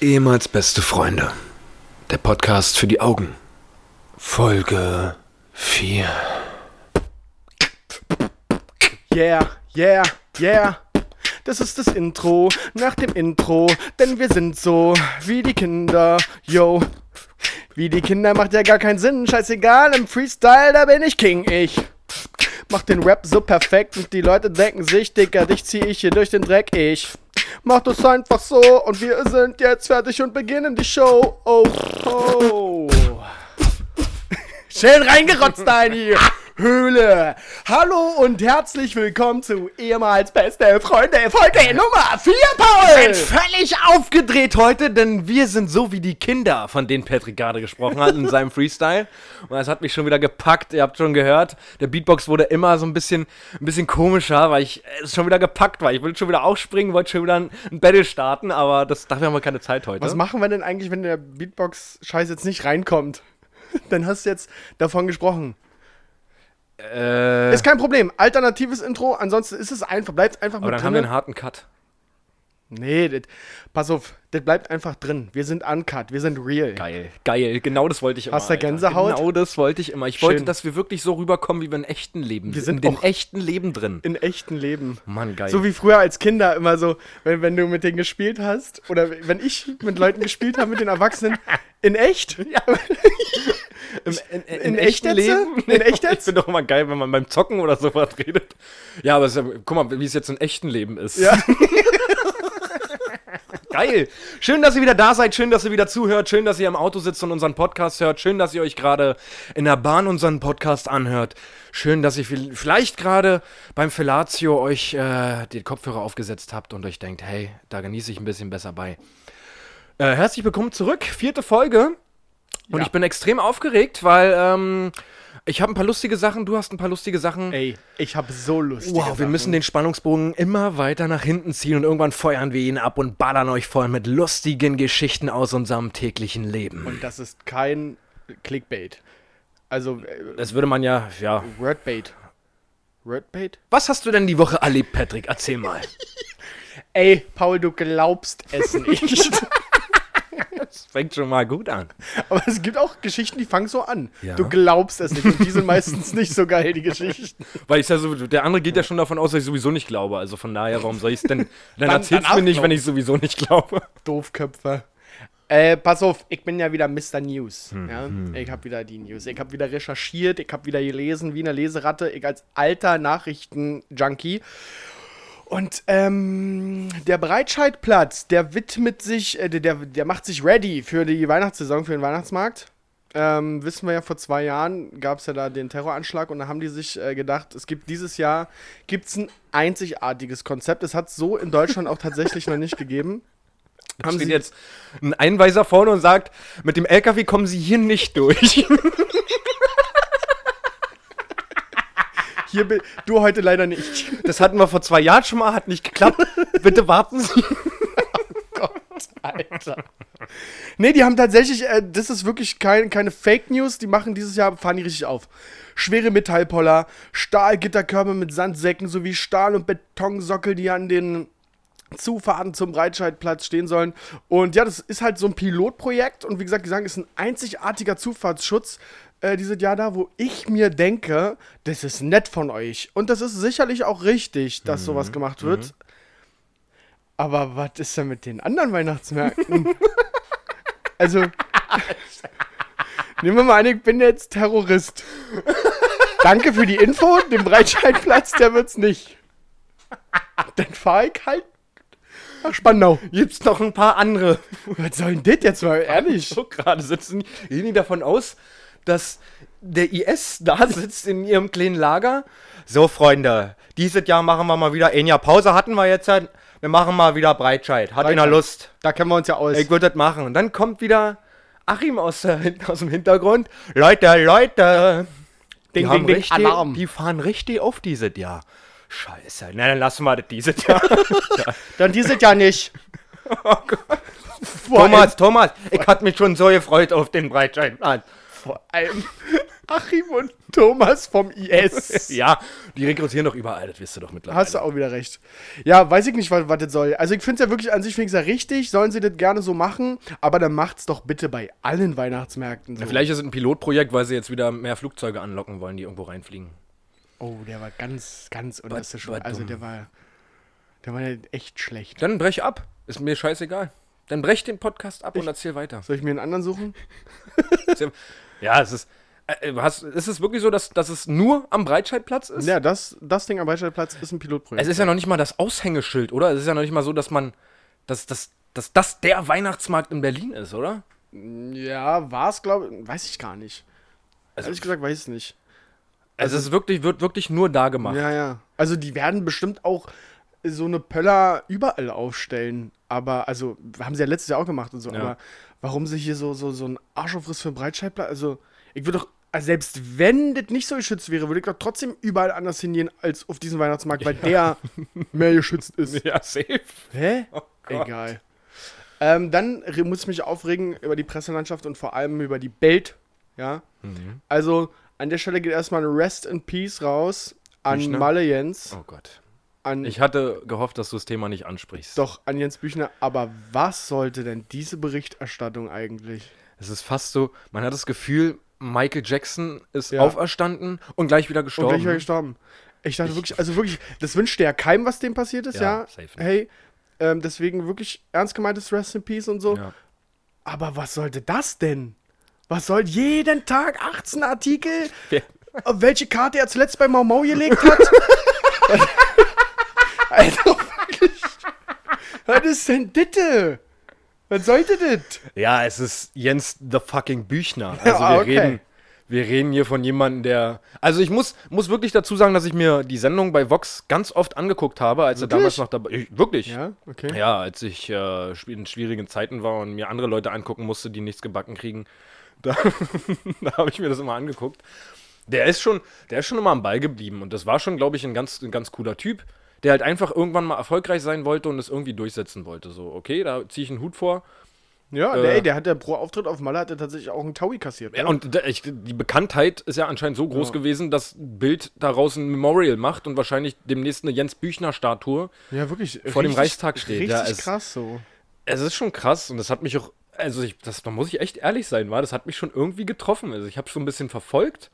Ehemals beste Freunde. Der Podcast für die Augen. Folge 4. Yeah, yeah, yeah. Das ist das Intro nach dem Intro, denn wir sind so wie die Kinder, yo. Wie die Kinder macht ja gar keinen Sinn, scheißegal, im Freestyle, da bin ich King, ich. Mach den Rap so perfekt und die Leute denken sich, Dicker, dich zieh ich hier durch den Dreck, ich. Mach das einfach so und wir sind jetzt fertig und beginnen die Show. Oh, oh. Schön reingerotzt da in die Höhle. Hallo und herzlich willkommen zu ehemals beste Freunde Folge Nummer 4, Paul. sind völlig aufgedreht heute, denn wir sind so wie die Kinder, von denen Patrick gerade gesprochen hat in seinem Freestyle. Und das hat mich schon wieder gepackt. Ihr habt schon gehört, der Beatbox wurde immer so ein bisschen, ein bisschen komischer, weil ich es schon wieder gepackt war. Ich wollte schon wieder aufspringen, wollte schon wieder ein, ein Battle starten, aber das, dafür haben wir keine Zeit heute. Was machen wir denn eigentlich, wenn der Beatbox-Scheiß jetzt nicht reinkommt? Dann hast du jetzt davon gesprochen. Äh, Ist kein Problem. Alternatives Intro, ansonsten ist es einfach, bleibt einfach aber mit dann haben wir drin. einen harten Cut. Nee, das, pass auf, das bleibt einfach drin. Wir sind uncut, wir sind real. Geil, geil. Genau das wollte ich immer. Hast du Gänsehaut? Genau das wollte ich immer. Ich Schön. wollte, dass wir wirklich so rüberkommen, wie wir in echten Leben Wir sind in dem echten Leben drin. In echten Leben. Mann, geil. So wie früher als Kinder immer so, wenn, wenn du mit denen gespielt hast oder wenn ich mit Leuten gespielt habe, mit den Erwachsenen, in echt? Ja. Im, in, in echt jetzt? In echt jetzt? Ich finde doch immer geil, wenn man beim Zocken oder so was redet. Ja, aber ja, guck mal, wie es jetzt in echten Leben ist. Ja. Geil. Schön, dass ihr wieder da seid. Schön, dass ihr wieder zuhört. Schön, dass ihr im Auto sitzt und unseren Podcast hört. Schön, dass ihr euch gerade in der Bahn unseren Podcast anhört. Schön, dass ihr viel- vielleicht gerade beim Fellatio euch äh, die Kopfhörer aufgesetzt habt und euch denkt, hey, da genieße ich ein bisschen besser bei. Äh, herzlich willkommen zurück. Vierte Folge. Und Ja. ich bin extrem aufgeregt, weil ähm, ich habe ein paar lustige Sachen, du hast ein paar lustige Sachen. Ey, ich habe so Lust. Wow, wir müssen den Spannungsbogen immer weiter nach hinten ziehen und irgendwann feuern wir ihn ab und ballern euch voll mit lustigen Geschichten aus unserem täglichen Leben. Und das ist kein Clickbait. Also, äh, Das würde man ja, ja. Wordbait. Wordbait? Was hast du denn die Woche erlebt, Patrick? Erzähl mal. Ey, Paul, du glaubst es nicht. Das fängt schon mal gut an. Aber es gibt auch Geschichten, die fangen so an. Ja. Du glaubst es nicht. Und die sind meistens nicht so geil, die Geschichten. Weil ich ja so, der andere geht ja schon davon aus, dass ich sowieso nicht glaube. Also von daher, warum soll ich es denn? Dann, Dann- erzähl's dann mir nicht, wenn ich sowieso nicht glaube. Doofköpfe. Äh, pass auf, ich bin ja wieder Mr. News. Hm, ja? Ich habe wieder die News. Ich habe wieder recherchiert, ich habe wieder gelesen wie eine Leseratte. Ich als alter Nachrichten-Junkie. Und ähm, der Breitscheidplatz, der widmet sich, äh, der, der, macht sich ready für die Weihnachtssaison, für den Weihnachtsmarkt. Ähm, wissen wir ja, vor zwei Jahren gab es ja da den Terroranschlag und da haben die sich äh, gedacht, es gibt dieses Jahr gibt's ein einzigartiges Konzept. Es hat so in Deutschland auch tatsächlich noch nicht gegeben. Haben steht jetzt ein Einweiser vorne und sagt, mit dem LKW kommen Sie hier nicht durch. Hier, bi- du heute leider nicht. Das hatten wir vor zwei Jahren schon mal, hat nicht geklappt. Bitte warten Sie. Alter. Nee, die haben tatsächlich, äh, das ist wirklich kein, keine Fake News, die machen dieses Jahr, fahren die richtig auf. Schwere Metallpoller, Stahlgitterkörbe mit Sandsäcken sowie Stahl- und Betonsockel, die an den Zufahrten zum Breitscheidplatz stehen sollen. Und ja, das ist halt so ein Pilotprojekt und wie gesagt, die sagen, ist ein einzigartiger Zufahrtsschutz äh, dieses Jahr da, wo ich mir denke, das ist nett von euch. Und das ist sicherlich auch richtig, dass sowas gemacht wird. Aber was ist denn mit den anderen Weihnachtsmärkten? also, nehmen wir mal an, ich bin jetzt Terrorist. Danke für die Info, den Breitscheidplatz, der wird's nicht. Dann fahr ich halt nach Spandau. Gibt's noch ein paar andere. Was soll denn das jetzt mal, ehrlich? so gerade sitzen, gehen die davon aus, dass der IS da sitzt in ihrem kleinen Lager. So, Freunde, dieses Jahr machen wir mal wieder, ein Jahr Pause hatten wir jetzt, halt. wir machen mal wieder Breitscheid. Hat einer. Lust? Da kennen wir uns ja aus. Ich würde das machen. Und dann kommt wieder Achim aus, der, aus dem Hintergrund. Leute, Leute. Ding, die, haben ding, ding, richtig, Alarm. die fahren richtig auf dieses Jahr. Scheiße, na dann lassen wir das dieses Jahr. Dann dieses Jahr nicht. Thomas, Thomas, ich hatte mich schon so gefreut auf den Breitscheidplan. Vor allem, Achim und Thomas vom IS. Ja, die rekrutieren doch überall, das wisst ihr doch mittlerweile. Hast du auch wieder recht. Ja, weiß ich nicht, was, was das soll. Also ich finde es ja wirklich an sich finde ja richtig, sollen sie das gerne so machen, aber dann macht's doch bitte bei allen Weihnachtsmärkten so. Ja, vielleicht ist es ein Pilotprojekt, weil sie jetzt wieder mehr Flugzeuge anlocken wollen, die irgendwo reinfliegen. oh, der war ganz, ganz unterste Also der war, der war echt schlecht. Dann brech ab. Ist mir scheißegal. Dann brech den Podcast ab und erzähl weiter. Soll ich mir einen anderen suchen? Ja, es ist. Äh, hast, ist es wirklich so, dass, dass es nur am Breitscheidplatz ist? Ja, das, das Ding am Beispielplatz ist ein Pilotprojekt. Es ist ja noch nicht mal das Aushängeschild, oder? Es ist ja noch nicht mal so, dass man. Dass, dass, dass das der Weihnachtsmarkt in Berlin ist, oder? ja, war es, glaube ich, weiß ich gar nicht. Also- Ehrlich gesagt, weiß ich nicht. Also, es ist wirklich, wird wirklich nur da gemacht. Ja, ja. Also die werden bestimmt auch so eine Pöller überall aufstellen. Aber, also, haben sie ja letztes Jahr auch gemacht und so. Ja. Aber warum sie hier so, so, so ein Arschaufriss für einen Breitscheidplatz? Also, ich würde doch, also selbst wenn das nicht so geschützt wäre, würde ich doch trotzdem überall anders hingehen als auf diesen Weihnachtsmarkt, weil der mehr geschützt ist. Ja, safe. Hä? Gott. Egal. Ähm, dann muss ich mich aufregen über die Presselandschaft und vor allem über die Bild. Ja. Mhm. Also an der Stelle geht erstmal ein Rest in Peace raus an? Malle Jens. Oh Gott. An, Ich hatte gehofft, dass du das Thema nicht ansprichst. doch, an Jens Büchner. Aber was sollte denn diese Berichterstattung eigentlich? Es ist fast so, man hat das Gefühl, Michael Jackson ist Ja. auferstanden und gleich wieder Und gestorben. gleich war er gestorben. Ich dachte wirklich, also wirklich, das wünschte ja keinem, was dem passiert ist, Ja, ja. Hey, ähm, deswegen wirklich ernst gemeintes Rest in Peace und so. Ja. Aber was sollte das denn? Was soll jeden Tag 18 Artikel? Auf welche Karte er zuletzt bei Mau Mau gelegt hat? Alter, wirklich. Was ist denn ditte? Was sollte das? Ja, es ist Jens the fucking Büchner. Also wir okay. reden, wir reden hier von jemandem, der. Also ich muss, muss wirklich dazu sagen, dass ich mir die Sendung bei Vox ganz oft angeguckt habe, als er Wirklich? damals noch dabei. Ich, wirklich. Ja, okay. Ja, als ich äh, in schwierigen Zeiten war und mir andere Leute angucken musste, die nichts gebacken kriegen, da, da habe ich mir das immer angeguckt. Der ist schon, der ist schon immer am Ball geblieben und das war schon, glaube ich, ein ganz, ein ganz cooler Typ, der halt einfach irgendwann mal erfolgreich sein wollte und es irgendwie durchsetzen wollte. So, okay, da ziehe ich einen Hut vor. Ja, Äh. der, ey, der hat ja pro Auftritt auf Malle hat er tatsächlich auch einen Taui kassiert. Ja, ne? und da- ich, die Bekanntheit ist ja anscheinend so groß Ja. gewesen, dass Bild daraus ein Memorial macht und wahrscheinlich demnächst eine Jens Büchner-Statue. ja, wirklich. vor dem Reichstag steht, Richtig ja, es- krass so. Es ist schon krass und das hat mich auch, also ich, das, da muss ich echt ehrlich sein, war, das hat mich schon irgendwie getroffen. Also ich habe so ein bisschen verfolgt.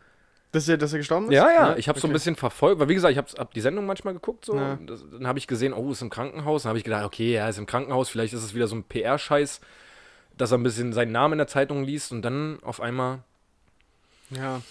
Dass er, dass er gestorben ist? Ja, ja, ich habe so ein okay. bisschen verfolgt, weil wie gesagt, ich habe hab die Sendung manchmal geguckt, so. Ja. Das, dann habe ich gesehen, oh, ist im Krankenhaus. Dann habe ich gedacht, okay, er ist im Krankenhaus, vielleicht ist es wieder so ein PR-Scheiß, dass er ein bisschen seinen Namen in der Zeitung liest und dann auf einmal. Ja.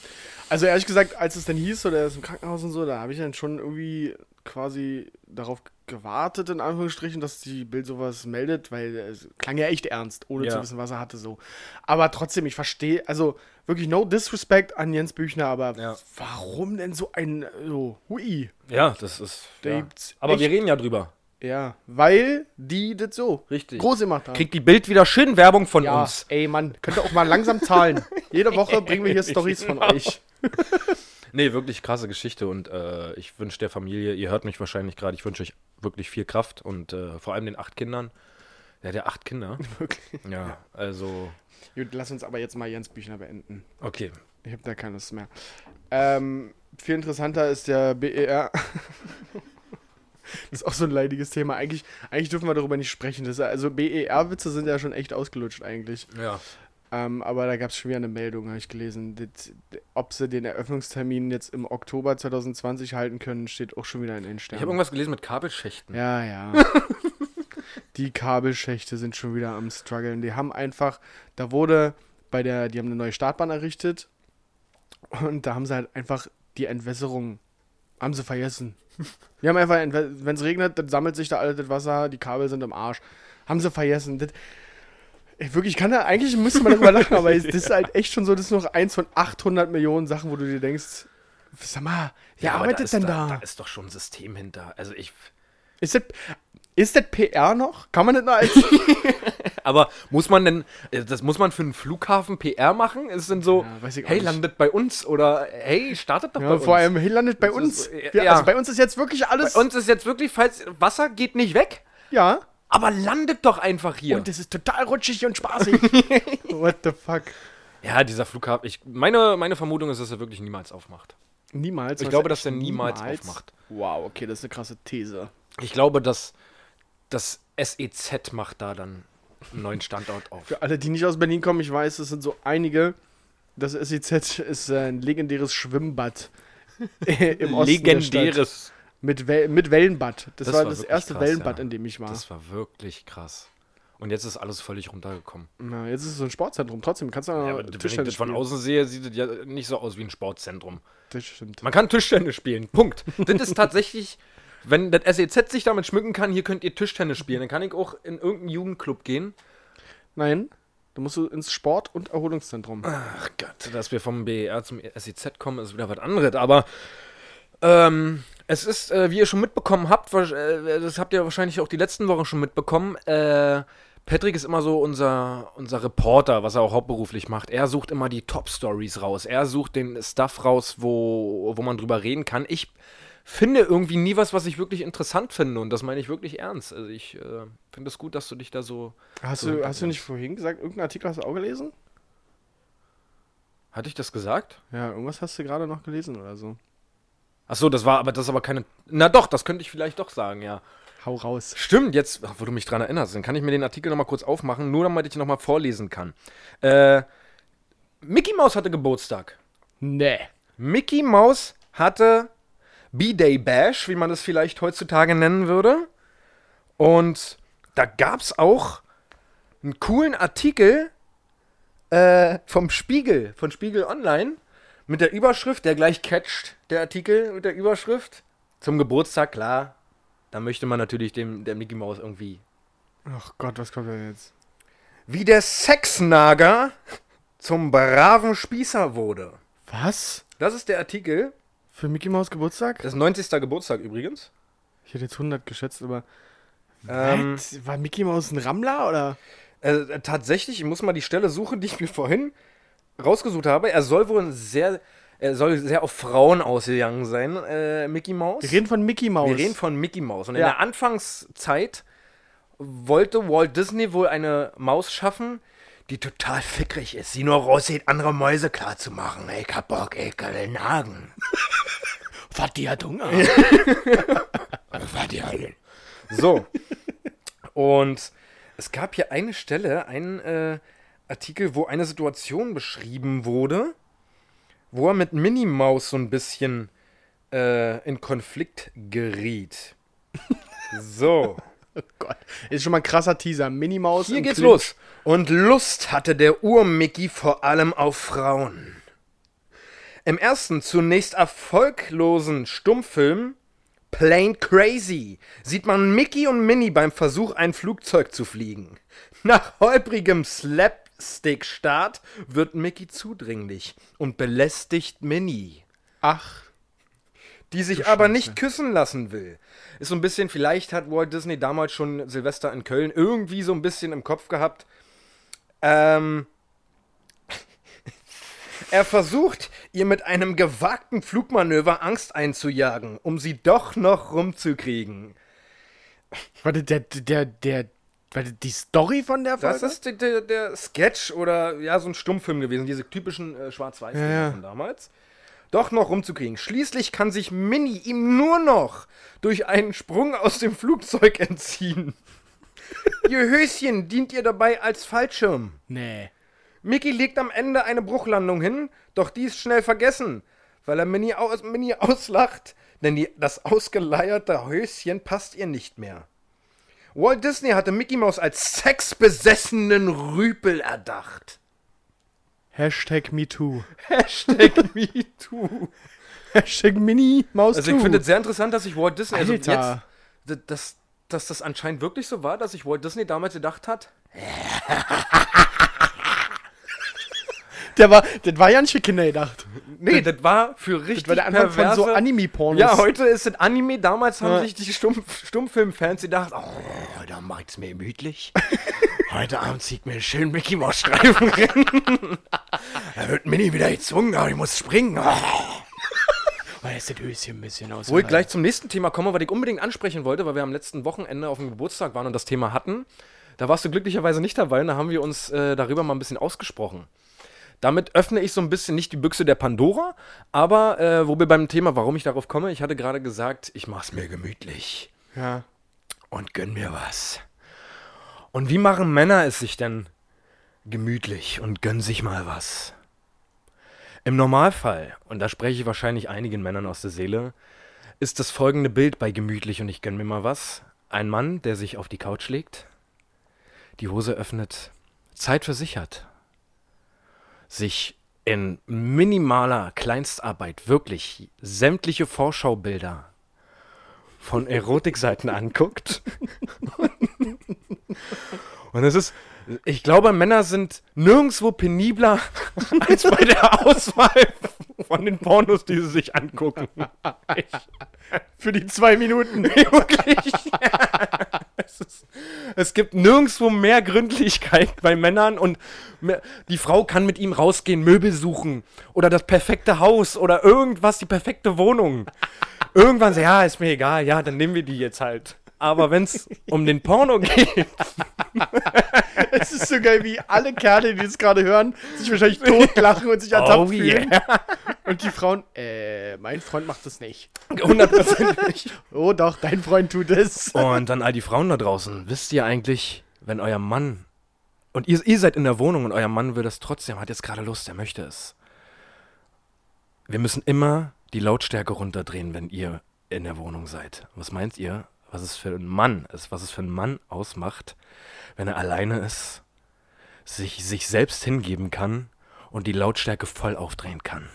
Also ehrlich gesagt, als es dann hieß, oder er ist im Krankenhaus und so, da habe ich dann schon irgendwie quasi darauf gewartet, in Anführungsstrichen, dass die Bild sowas meldet, weil es klang ja echt ernst, ohne Ja. zu wissen, was er hatte so. Aber trotzdem, ich verstehe, also wirklich no disrespect an Jens Büchner, aber Ja. warum denn so ein, so, hui? Ja, das ist. Ja. Aber wir reden ja drüber. Ja, weil die das so Richtig. groß gemacht haben. Kriegt die Bild wieder schön Werbung von uns. ey Mann, könnt ihr auch mal langsam zahlen. Jede Woche bringen wir hier Stories von Genau. euch. Nee, wirklich krasse Geschichte und äh, ich wünsche der Familie, ihr hört mich wahrscheinlich gerade, ich wünsche euch wirklich viel Kraft und äh, vor allem den acht Kindern. Der hat ja acht Kinder. Wirklich. Ja, also, Gut, lass uns aber jetzt mal Jens Büchner beenden. okay. Ich habe da keine Lust mehr. Ähm, viel interessanter ist der BER. das ist auch so ein leidiges Thema. Eigentlich, eigentlich dürfen wir darüber nicht sprechen. Das, also BER-Witze sind ja schon echt ausgelutscht eigentlich. Ja. Ähm, aber da gab es schon wieder eine Meldung, habe ich gelesen. Das, ob sie den Eröffnungstermin jetzt im Oktober 2020 halten können, steht auch schon wieder in den Ich Sternen. habe irgendwas gelesen mit Kabelschächten. Ja, ja. die Kabelschächte sind schon wieder am struggeln. Die haben einfach, da wurde bei der, die haben eine neue Startbahn errichtet und da haben sie halt einfach die Entwässerung, haben sie vergessen. Die haben einfach, wenn es regnet, dann sammelt sich da alles das Wasser, die Kabel sind im Arsch. Haben sie vergessen. Das, ey, wirklich, ich kann da, eigentlich müsste man darüber lachen, aber das ist halt echt schon so, das ist noch eins von 800 Millionen Sachen, wo du dir denkst, sag mal, wer aber arbeitet ist denn da? da? Da ist doch schon ein System hinter. Also ich. Ist das, ist das PR noch? Kann man das noch als. Aber muss man denn, äh, das muss man für einen Flughafen PR machen? Ist es denn so, Ja, hey, nicht. landet bei uns oder hey, startet doch bei Ja, uns. vor allem, hey, landet bei Das uns. ist ja, ja, ja. Also bei uns ist jetzt wirklich alles. bei uns ist jetzt wirklich, falls Wasser geht nicht weg, ja. Aber landet doch einfach hier. Und es ist total rutschig und spaßig. What the fuck? Ja, dieser Flughafen. Ich, meine, meine Vermutung ist, dass er wirklich niemals aufmacht. Niemals. Ich glaube, dass er niemals aufmacht. Wow, okay, das ist eine krasse These. Ich glaube, dass das SEZ macht da dann einen neuen Standort auf. Für alle, die nicht aus Berlin kommen, ich weiß, es sind so einige. Das SEZ ist ein legendäres Schwimmbad im Osten der Stadt. Legendäres. Mit, Wel mit Wellenbad. Das, Das war war das erste krass, Wellenbad, ja. in dem ich war. Das war wirklich krass. Und jetzt ist alles völlig runtergekommen. Na, jetzt ist es so ein Sportzentrum. Trotzdem kannst du Ja, ja, aber wenn ich Tischtennis das von außen sehe, sieht es ja nicht so aus wie ein Sportzentrum. Das stimmt. Man kann Tischtennis spielen. Punkt. das ist tatsächlich, wenn das SEZ sich damit schmücken kann, hier könnt ihr Tischtennis spielen. Dann kann ich auch in irgendeinen Jugendclub gehen. Nein, da musst du ins Sport- und Erholungszentrum. Ach Gott, dass wir vom BER zum SEZ kommen, ist wieder was anderes. Aber ähm, es ist, äh, wie ihr schon mitbekommen habt, äh, das habt ihr wahrscheinlich auch die letzten Wochen schon mitbekommen, äh, Patrick ist immer so unser, unser Reporter, was er auch hauptberuflich macht. Er sucht immer die Top-Stories raus. Er sucht den Stuff raus, wo, wo man drüber reden kann. Ich finde irgendwie nie was, was ich wirklich interessant finde. Und das meine ich wirklich ernst. Also ich äh, finde es gut, dass du dich da so. Hast So, du, hast du nicht vorhin gesagt, irgendeinen Artikel hast du auch gelesen? Hatte ich das gesagt? Ja, irgendwas hast du gerade noch gelesen oder so. Ach so, das war aber das ist aber keine. Na doch, das könnte ich vielleicht doch sagen, ja. Hau raus. Stimmt, jetzt, wo du mich dran erinnerst, dann kann ich mir den Artikel nochmal kurz aufmachen, nur damit ich ihn nochmal vorlesen kann. Äh, Mickey Mouse hatte Geburtstag. Nee. Mickey Mouse hatte B-Day Bash, wie man das vielleicht heutzutage nennen würde. Und da gab es auch einen coolen Artikel äh, vom Spiegel, von Spiegel Online, mit der Überschrift, der gleich catcht, der Artikel mit der Überschrift. Zum Geburtstag, klar. Da möchte man natürlich dem der Mickey Mouse irgendwie. Ach Gott, was kommt denn jetzt? Wie der Sexnager zum braven Spießer wurde. Was? Das ist der Artikel. Für Mickey Mouse Geburtstag? Das ist 90. Geburtstag übrigens. Ich hätte jetzt 100 geschätzt, aber. Ähm? War Mickey Mouse ein Rammler oder? Äh, tatsächlich, ich muss mal die Stelle suchen, die ich mir vorhin rausgesucht habe. Er soll wohl ein sehr, er soll sehr auf Frauen ausgegangen sein, äh, Mickey Mouse. Wir reden von Mickey Mouse. Wir reden von Mickey Mouse. Und in Ja. der Anfangszeit wollte Walt Disney wohl eine Maus schaffen, die total fickrig ist, die nur raussieht, andere Mäuse klar zu machen. Ich hab Bock, ich den Nagen. Was die hat Hunger. Was die halten. So. Und es gab hier eine Stelle, einen äh, Artikel, wo eine Situation beschrieben wurde, wo er mit Minnie Maus so ein bisschen äh, in Konflikt geriet. So. Gott. Ist schon mal ein krasser Teaser. Minnie Maus. Hier geht's Clinch. los. Und Lust hatte der Ur-Mickey vor allem auf Frauen. Im ersten, zunächst erfolglosen Stummfilm Plain Crazy sieht man Mickey und Minnie beim Versuch, ein Flugzeug zu fliegen. Nach holprigem Slapstick-Start wird Mickey zudringlich und belästigt Minnie Ach. die sich Du aber Scheiße. nicht küssen lassen will. Ist so ein bisschen, vielleicht hat Walt Disney damals schon Silvester in Köln irgendwie so ein bisschen im Kopf gehabt. Ähm, er versucht, ihr mit einem gewagten Flugmanöver Angst einzujagen, um sie doch noch rumzukriegen. Warte, der, der, der, die Story von der Folge? Das ist der, der, Sketch oder ja, so ein Stummfilm gewesen, diese typischen äh, schwarz-weiß Ja, ja. von damals. Doch noch rumzukriegen. Schließlich kann sich Minnie ihm nur noch durch einen Sprung aus dem Flugzeug entziehen. ihr Höschen dient ihr dabei als Fallschirm. Nee. Mickey legt am Ende eine Bruchlandung hin, doch die ist schnell vergessen, weil er Minnie, aus, Minnie auslacht, denn die, das ausgeleierte Höschen passt ihr nicht mehr. Walt Disney hatte Mickey Mouse als sexbesessenen Rüpel erdacht. Hashtag MeToo. Hashtag MeToo. Hashtag Minnie Maus Also ich finde es sehr interessant, dass sich Walt Disney, also Alter. jetzt, dass, dass das anscheinend wirklich so war, dass sich Walt Disney damals gedacht hat, Der war, das war ja nicht für Kinder gedacht. nee, das war für richtig Das war der Anfang von so perverse- Anime-Pornos. Ja, heute ist es Anime. Damals haben Ja. sich die Stumpf Stummfilm-Fans gedacht, oh, heute macht's mir gemütlich. heute Abend zieht mir schönen Mickey Mouse Streifen rein. da wird Minnie wieder gezwungen, aber ich muss springen. Oh. Weil ist das Höschen ein bisschen aus. Wo ich gleich zum nächsten Thema komme, was ich unbedingt ansprechen wollte, weil wir am letzten Wochenende auf dem Geburtstag waren und das Thema hatten. Da warst du glücklicherweise nicht dabei und da haben wir uns äh, darüber mal ein bisschen ausgesprochen. Damit öffne ich so ein bisschen nicht die Büchse der Pandora, aber äh, wo wir beim Thema, warum ich darauf komme, ich hatte gerade gesagt, ich mach's mir gemütlich Ja. und gönn mir was. Und wie machen Männer es sich denn gemütlich und gönnen sich mal was? Im Normalfall, und da spreche ich wahrscheinlich einigen Männern aus der Seele, ist das folgende Bild bei gemütlich und ich gönn mir mal was. Ein Mann, der sich auf die Couch legt, die Hose öffnet, Zeit für sich in minimaler Kleinstarbeit wirklich sämtliche Vorschaubilder von Erotikseiten anguckt. Und es ist, ich glaube, Männer sind nirgendwo penibler als bei der Auswahl von den Pornos, die sie sich angucken. Für die zwei Minuten. Wirklich. Es, ist, es gibt nirgendwo mehr Gründlichkeit bei Männern und die Frau kann mit ihm rausgehen, Möbel suchen oder das perfekte Haus oder irgendwas, die perfekte Wohnung. Irgendwann so, ja, ist mir egal, ja, dann nehmen wir die jetzt halt. Aber wenn es um den Porno geht, Es ist so geil, wie alle Kerle, die das gerade hören, sich wahrscheinlich totlachen und sich ertappt oh fühlen. Und die Frauen, äh, mein Freund macht das nicht. hundertprozentig. Oh doch, dein Freund tut es. Und dann all die Frauen da draußen, wisst ihr eigentlich, wenn euer Mann und ihr, ihr seid in der Wohnung und euer Mann will das trotzdem, hat jetzt gerade Lust, er möchte es. Wir müssen immer die Lautstärke runterdrehen, wenn ihr in der Wohnung seid. Was meint ihr, was es für ein Mann ist, was es für ein Mann ausmacht, wenn er alleine ist, sich, sich selbst hingeben kann und die Lautstärke voll aufdrehen kann?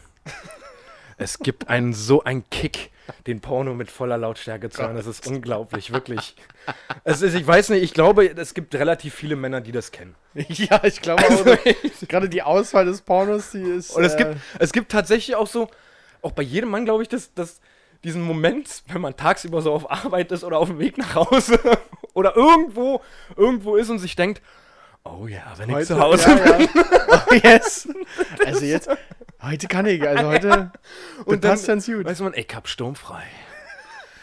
Es gibt einen so einen Kick, den Porno mit voller Lautstärke zu hören. Das ist unglaublich, wirklich. Es ist, ich weiß nicht, ich glaube, es gibt relativ viele Männer, die das kennen. Ja, ich glaube auch. gerade die Auswahl des Pornos, die ist. Und es äh, gibt, es gibt tatsächlich auch so, auch bei jedem Mann, glaube ich, das, das, diesen Moment, wenn man tagsüber so auf Arbeit ist oder auf dem Weg nach Hause oder irgendwo, irgendwo ist und sich denkt, oh ja, wenn ich zu Hause ja, ja. Oh, yes. Also jetzt, heute kann ich, also heute. Und das passt dann ganz gut. weiß man, ich hab sturmfrei.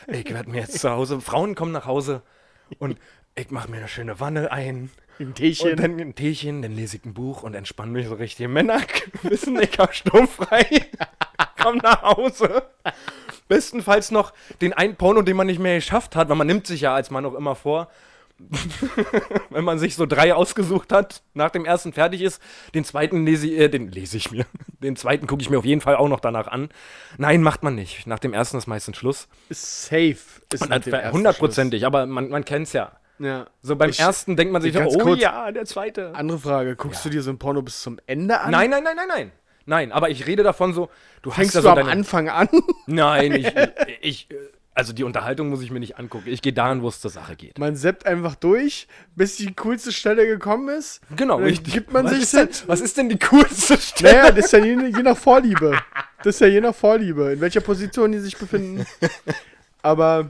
Ich werde mir jetzt zu Hause, Frauen kommen nach Hause und ich mache mir eine schöne Wanne ein. Im Teechen. Und dann ein Teechen, dann lese ich ein Buch und entspanne mich so richtig. Männer wissen, ich hab sturmfrei. Komm nach Hause. Bestenfalls noch den einen Porno, den man nicht mehr geschafft hat, weil man nimmt sich ja als Mann auch immer vor, wenn man sich so drei ausgesucht hat, nach dem ersten fertig ist, den zweiten lese ich, äh, den lese ich mir. Den zweiten gucke ich mir auf jeden Fall auch noch danach an. Nein, macht man nicht. Nach dem ersten ist meistens Schluss. ist safe. Ist hundertprozentig, aber man, man kennt's ja. Ja. So beim Ich- ersten denkt man sich, ganz oh kurz- ja, der zweite. Andere Frage, guckst du dir so ein Porno bis zum Ende an? Nein, nein, nein, nein, nein. Nein, aber ich rede davon so, du Fängst hast ja du so am deine, Anfang an? Nein, ich, ich, also die Unterhaltung muss ich mir nicht angucken. Ich gehe dahin, wo es zur Sache geht. Man seppt einfach durch, bis die coolste Stelle gekommen ist. Genau, Und dann richtig. gibt man was sich ist denn. Was ist denn die coolste Stelle? Naja, das ist ja je, je nach Vorliebe. Das ist ja je nach Vorliebe, in welcher Position die sich befinden. Aber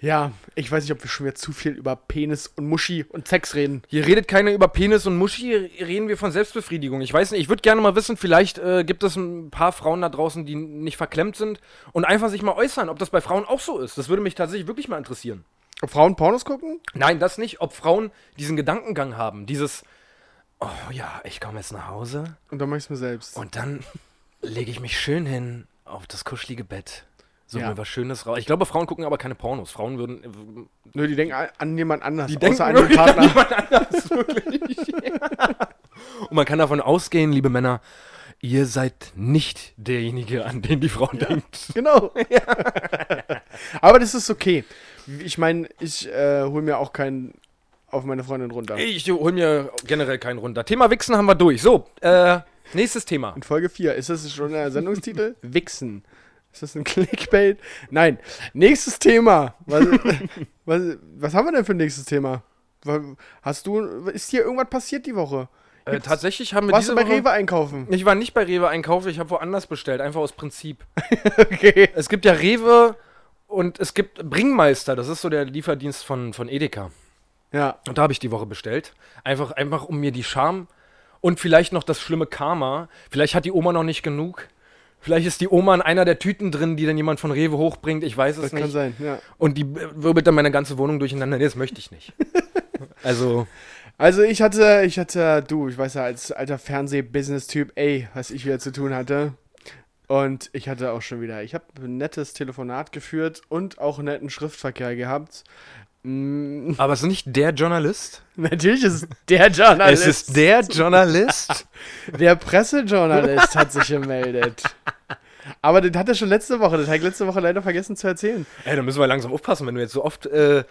ja, ich weiß nicht, ob wir schon wieder zu viel über Penis und Muschi und Sex reden. Hier redet keiner über Penis und Muschi, hier reden wir von Selbstbefriedigung. Ich weiß nicht, ich würde gerne mal wissen, vielleicht äh, gibt es ein paar Frauen da draußen, die nicht verklemmt sind und einfach sich mal äußern, ob das bei Frauen auch so ist. Das würde mich tatsächlich wirklich mal interessieren. Ob Frauen Pornos gucken? Nein, das nicht. Ob Frauen diesen Gedankengang haben, dieses, oh ja, ich komme jetzt nach Hause Und dann mach ich's mir selbst. und dann lege ich mich schön hin auf das kuschelige Bett. So Ja. was Schönes raus. Ich glaube, Frauen gucken aber keine Pornos. Frauen würden. äh, Nö, die denken an- an jemand anders, Die denken an den wirklich an Partner. jemand anders, wirklich. Und man kann davon ausgehen, liebe Männer, ihr seid nicht derjenige, an den die Frau denkt. Genau. Aber das ist okay. Ich meine, ich äh, hole mir auch keinen auf meine Freundin runter. Ich hol mir generell keinen runter. Thema Wichsen haben wir durch. So, äh, nächstes Thema. In Folge 4. Ist das schon der Sendungstitel? Wichsen. Ist das ein Clickbait? Nein. Nächstes Thema. Was, was, was haben wir denn für ein nächstes Thema? Hast du, ist hier irgendwas passiert die Woche? Äh, tatsächlich haben wir Warst diese du bei Woche- Rewe einkaufen? Ich war nicht bei Rewe einkaufen, ich habe woanders bestellt, einfach aus Prinzip. Okay. Es gibt ja Rewe und es gibt Bringmeister, das ist so der Lieferdienst von, von Edeka. Ja. Und da habe ich die Woche bestellt. Einfach, einfach um mir die Scham und vielleicht noch das schlimme Karma. Vielleicht hat die Oma noch nicht genug. Vielleicht ist die Oma in einer der Tüten drin, die dann jemand von Rewe hochbringt. Ich weiß es Das nicht. kann sein, ja. Und die wirbelt dann meine ganze Wohnung durcheinander. Nee, das möchte ich nicht. also, Also ich hatte, ich hatte, du, ich weiß ja, als alter Fernseh-Business-Typ, ey, was ich wieder zu tun hatte. Und ich hatte auch schon wieder, ich habe ein nettes Telefonat geführt und auch einen netten Schriftverkehr gehabt. Mm, Aber es ist nicht der Journalist. natürlich ist es der Journalist. Es ist der Journalist. Der Pressejournalist hat sich gemeldet. Aber den hat er schon letzte Woche, das habe ich letzte Woche leider vergessen zu erzählen. Ey, da müssen wir langsam aufpassen, wenn du jetzt so oft äh,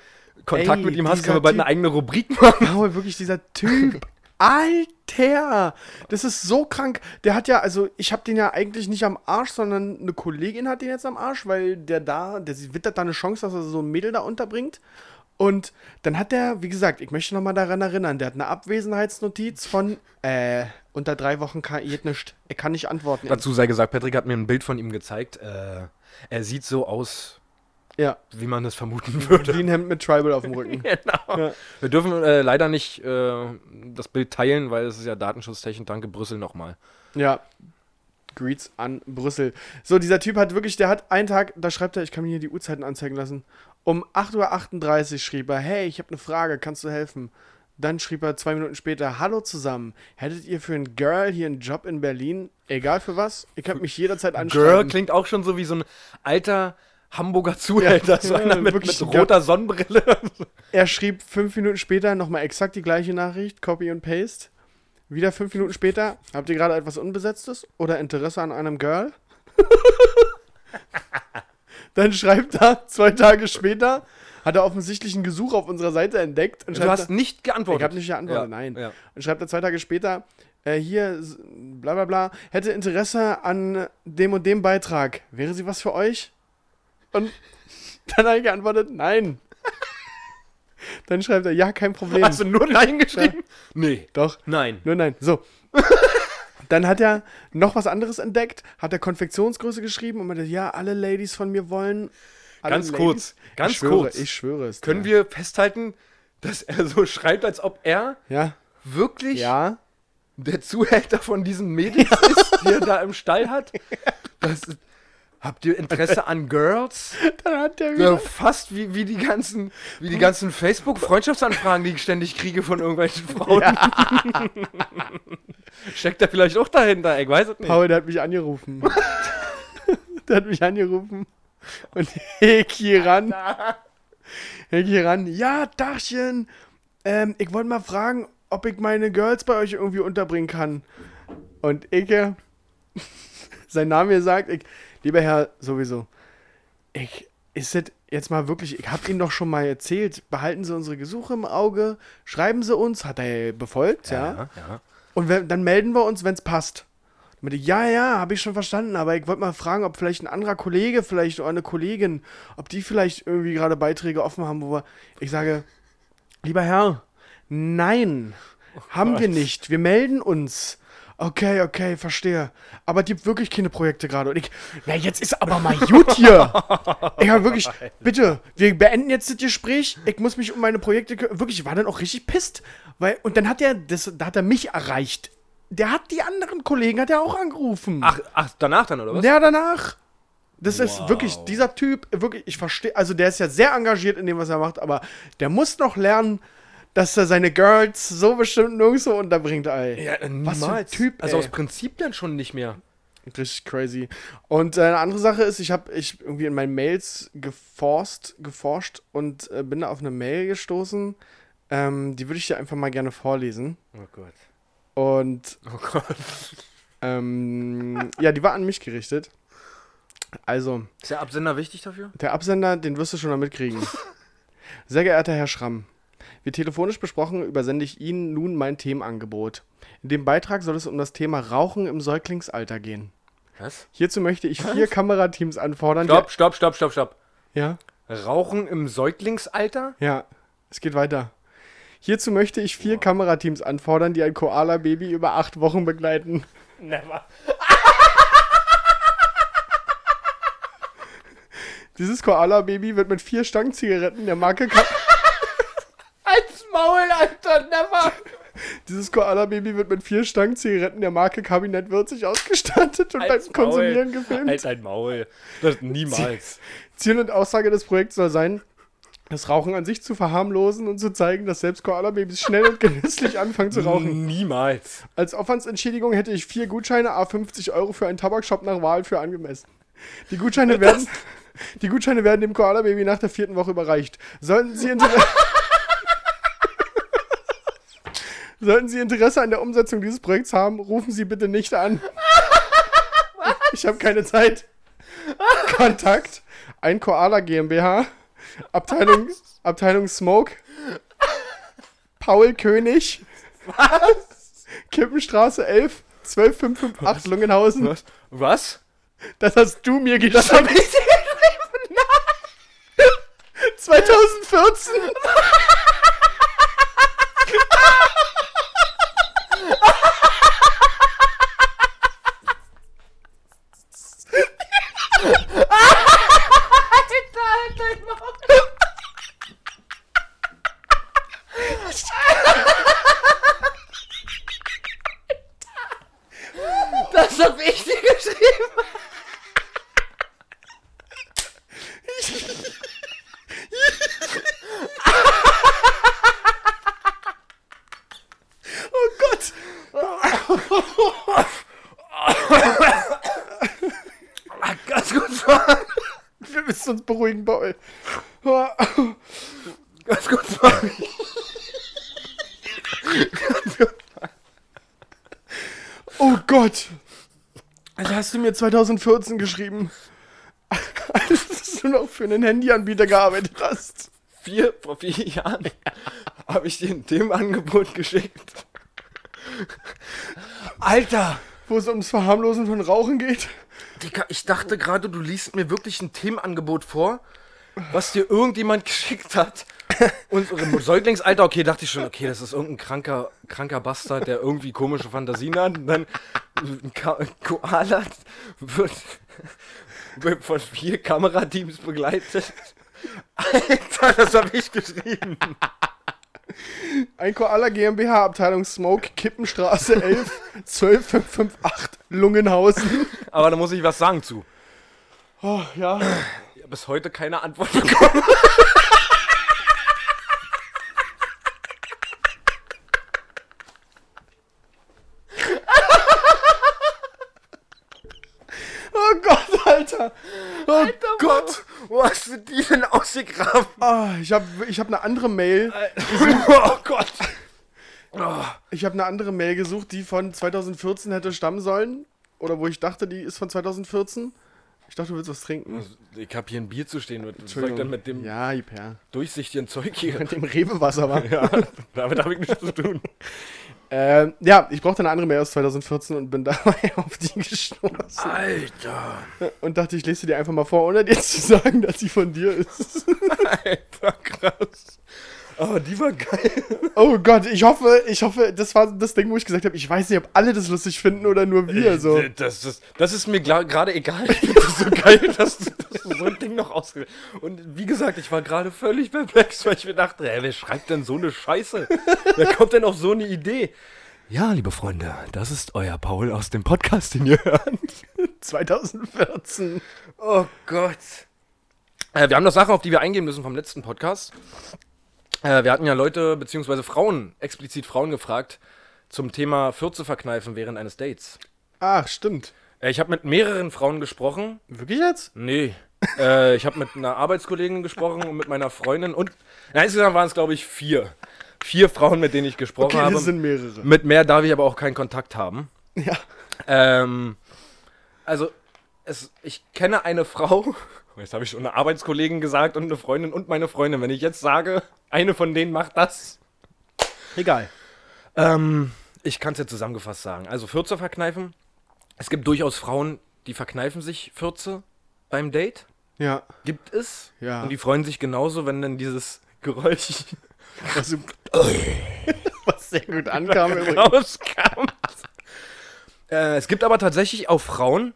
Kontakt Ey, mit ihm hast, können wir bald Typ- eine eigene Rubrik machen. Paul, wirklich dieser Typ. Alter, das ist so krank. Der hat ja, also ich habe den ja eigentlich nicht am Arsch, sondern eine Kollegin hat den jetzt am Arsch, weil der da, der wittert da eine Chance, dass er so ein Mädel da unterbringt. Und dann hat der, wie gesagt, ich möchte nochmal daran erinnern, der hat eine Abwesenheitsnotiz von, äh, unter drei Wochen kann geht nicht. Er kann nicht antworten. Dazu sei gesagt, Patrick hat mir ein Bild von ihm gezeigt. Äh, er sieht so aus, Ja, wie man es vermuten würde. wie ein Hemd mit Tribal auf dem Rücken. Genau. Ja. Wir dürfen äh, leider nicht äh, das Bild teilen, weil es ist ja datenschutztechnisch. Danke Brüssel nochmal. Ja. Greets an Brüssel. So, dieser Typ hat wirklich, der hat einen Tag, da schreibt er, ich kann mir hier die Uhrzeiten anzeigen lassen. Um 8.38 Uhr schrieb er, hey, ich habe eine Frage, kannst du helfen? Dann schrieb er zwei Minuten später, hallo zusammen, hättet ihr für ein Girl hier einen Job in Berlin? Egal für was, ihr könnt mich jederzeit Girl anschreiben. klingt auch schon so wie so ein alter Hamburger Zuhälter. so ja, einer mit, wirklich mit ein roter Sonnenbrille. Er schrieb fünf Minuten später nochmal exakt die gleiche Nachricht, Copy und Paste. Wieder fünf Minuten später, habt ihr gerade etwas Unbesetztes oder Interesse an einem Girl? Dann schreibt er, zwei Tage später, hat er offensichtlich ein Gesuch auf unserer Seite entdeckt. Und Du hast er, nicht geantwortet. ich habe nicht geantwortet, Ja, nein. ja. Und schreibt er zwei Tage später, äh, hier, bla bla bla, hätte Interesse an dem und dem Beitrag. Wäre sie was für euch? Und dann habe ich geantwortet, nein. Dann schreibt er, ja, kein Problem. Hast du nur Nein geschrieben? Nee. Doch. Nein. Nur nein. So. Dann hat er noch was anderes entdeckt, hat er Konfektionsgröße geschrieben und meinte, ja, alle Ladies von mir wollen. Ganz kurz, ganz ich schwöre, kurz. Ich schwöre es. Können wir festhalten, dass er so schreibt, als ob er Ja. wirklich Ja. der Zuhälter von diesen Mädels ist, die er da im Stall hat? Das ist, habt ihr Interesse an Girls? Dann hat er Ja, wieder. fast wie, wie die ganzen, wie die ganzen Facebook-Freundschaftsanfragen, die ich ständig kriege von irgendwelchen Frauen. Steckt er vielleicht auch dahinter? Ich weiß es nicht. Paul, der hat mich angerufen. der hat mich angerufen. Und ich hier ran. Ich hier ran. Ja, Dachchen. Ähm, ich wollte mal fragen, ob ich meine Girls bei euch irgendwie unterbringen kann. Und ich, äh, sein Name sagt, ich, lieber Herr, sowieso, ich, ist das jetzt mal wirklich, ich habe Ihnen doch schon mal erzählt, behalten Sie unsere Gesuche im Auge, schreiben Sie uns, hat er befolgt, ja. ja, ja. Und wenn, dann melden wir uns, wenn es passt. Meinte, ja, ja, habe ich schon verstanden, aber ich wollte mal fragen, ob vielleicht ein anderer Kollege, vielleicht oder eine Kollegin, ob die vielleicht irgendwie gerade Beiträge offen haben, wo wir. Ich sage, lieber Herr, nein, haben wir nicht. Wir melden uns. Okay, okay, verstehe. Aber es gibt wirklich keine Projekte gerade. Und ich, na, jetzt ist aber mal gut hier. ich habe wirklich, bitte, wir beenden jetzt das Gespräch. Ich muss mich um meine Projekte kü- Wirklich, ich war dann auch richtig pisst. Weil, und dann hat er, das, da hat er mich erreicht. Der hat die anderen Kollegen, hat er auch angerufen. Ach, ach, danach dann, oder was? Ja, danach. Das ist Wow. wirklich, dieser Typ, wirklich, ich verstehe, also der ist ja sehr engagiert in dem, was er macht, aber der muss noch lernen, dass er seine Girls so bestimmt nirgendwo unterbringt, ey. Ja, äh, Was für ein niemals. Typ, Also ey. aus Prinzip dann schon nicht mehr. Richtig crazy. Und äh, eine andere Sache ist, ich habe ich irgendwie in meinen Mails geforst, geforscht und äh, bin da auf eine Mail gestoßen. Ähm, die würde ich dir einfach mal gerne vorlesen. Oh Gott. Und Oh Gott. ähm, ja, die war an mich gerichtet. Also, Ist der Absender wichtig dafür? Der Absender, den wirst du schon noch mitkriegen. Sehr geehrter Herr Schramm, wie telefonisch besprochen, übersende ich Ihnen nun mein Themenangebot. In dem Beitrag soll es um das Thema Rauchen im Säuglingsalter gehen. Was? Hierzu möchte ich vier Kamerateams anfordern. Stopp, stopp, stopp, stopp, stopp. Ja, Rauchen im Säuglingsalter? ja, es geht weiter. Hierzu möchte ich vier Kamerateams anfordern, die ein Koala-Baby über acht Wochen begleiten. Never. Dieses Koala-Baby wird mit vier Stangen Zigaretten der Marke Ka Maul, Alter, never. Dieses Koala-Baby wird mit vier Stangen Zigaretten der Marke Kabinett Würzig ausgestattet und Als beim Konsumieren gefilmt. Als ein Maul. Das niemals. Ziel und Aussage des Projekts soll sein, das Rauchen an sich zu verharmlosen und zu zeigen, dass selbst Koala-Babys schnell und genüsslich anfangen zu rauchen. Niemals. Als Aufwandsentschädigung hätte ich vier Gutscheine, a 50 Euro für einen Tabakshop nach Wahl für angemessen. Die Gutscheine werden, die Gutscheine werden dem Koala-Baby nach der vierten Woche überreicht. Sollten Sie, Inter Sollten Sie Interesse an der Umsetzung dieses Projekts haben, rufen Sie bitte nicht an. Ich habe keine Zeit. Kontakt. Ein Koala GmbH. Abteilung, Abteilung Smoke. Paul König. Was? Kippenstraße 11, 12558 Lungenhausen. Was? Was? Das hast du mir Das hab geschickt. ich dir geschrieben. Nein. 2014. Alter, halt dein Maul. Das hab ich dir geschrieben. Oh Gott. Ganz kurz mal. Wir müssen uns beruhigen, Paul. Ganz kurz mal. Oh Gott. Also hast du mir 2014 geschrieben, als du noch für einen Handyanbieter gearbeitet hast. Vier, vor vier Jahren habe ich dir ein Themenangebot geschickt. Alter! Wo es ums Verharmlosen von Rauchen geht. Digga, ich dachte gerade, du liest mir wirklich ein Themenangebot vor, was dir irgendjemand geschickt hat. Unsere Säuglingsalter, okay, dachte ich schon, okay, das ist irgendein kranker, kranker Bastard, der irgendwie komische Fantasien hat. Und dann ein Ka Koala wird von vier Kamerateams begleitet. Alter, das habe ich geschrieben. Ein Koala GmbH, Abteilung Smoke, Kippenstraße 11, 12558 Lungenhausen. Aber da muss ich was sagen zu. Oh, ja. Ich habe bis heute keine Antwort bekommen. Oh Gott, Alter. Oh Gott. Wo hast du die denn ausgegraben? Ah, ich habe ich hab eine andere Mail. Oh Gott. Ich habe eine andere Mail gesucht, die von 2014 hätte stammen sollen. Oder wo ich dachte, die ist von 2014. Ich dachte, du willst was trinken. Ich habe hier ein Bier zu stehen. Was soll ich denn mit dem Ja, durchsichtigen Zeug hier? Mit dem Rewe-Wasser war. Ja, damit habe ich nichts zu tun. Ähm, ja, ich brauchte eine andere Mail aus 2014 und bin dabei auf die gestoßen. Alter. Und dachte, ich lese sie dir einfach mal vor, ohne dir zu sagen, dass sie von dir ist. Alter, krass. Oh, die war geil. Oh Gott, ich hoffe, ich hoffe, das war das Ding, wo ich gesagt habe, ich weiß nicht, ob alle das lustig finden oder nur wir. So. Äh, Das, das, das ist mir gerade egal. Ich das so geil, dass, du- dass du so ein Ding noch ausge... Und wie gesagt, ich war gerade völlig perplex, weil ich mir dachte, ey, wer schreibt denn so eine Scheiße? Wer kommt denn auf so eine Idee? Ja, liebe Freunde, das ist euer Paul aus dem Podcast, den ihr hört. 2014. Oh Gott. Äh, wir haben noch Sachen, auf die wir eingehen müssen vom letzten Podcast. Äh, wir hatten ja Leute, beziehungsweise Frauen, explizit Frauen gefragt, zum Thema Fürze verkneifen während eines Dates. Ah, stimmt. Äh, ich habe mit mehreren Frauen gesprochen. Wirklich jetzt? Nee. äh, ich habe mit einer Arbeitskollegin gesprochen und mit meiner Freundin und na, insgesamt waren es, glaube ich, vier. Vier Frauen, mit denen ich gesprochen Okay, habe. das sind mehrere. Mit mehr darf ich aber auch keinen Kontakt haben. Ja. Ähm, also, es, ich kenne eine Frau, jetzt habe ich schon eine Arbeitskollegin gesagt und eine Freundin und meine Freundin. Wenn ich jetzt sage, eine von denen macht das. Egal. Ähm, ich kann es jetzt zusammengefasst sagen. Also, Fürze verkneifen. Es gibt durchaus Frauen, die verkneifen sich Fürze beim Date. Ja. Gibt es. Ja. Und die freuen sich genauso, wenn dann dieses Geräusch Was, was sehr gut ankam rauskam. äh, es gibt aber tatsächlich auch Frauen,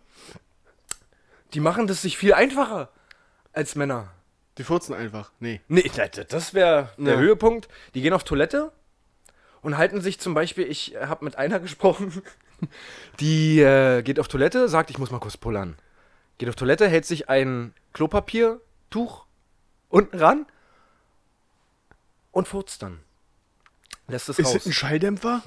die machen das sich viel einfacher als Männer. Die furzen einfach. Nee. Nee, das- das wäre der Ja. Höhepunkt. Die gehen auf Toilette und halten sich zum Beispiel, ich habe mit einer gesprochen, die äh, geht auf Toilette, sagt, ich muss mal kurz pullern. Geht auf Toilette, hält sich ein Klopapiertuch unten ran und furzt dann. Lässt es Ist raus. das ein Schalldämpfer?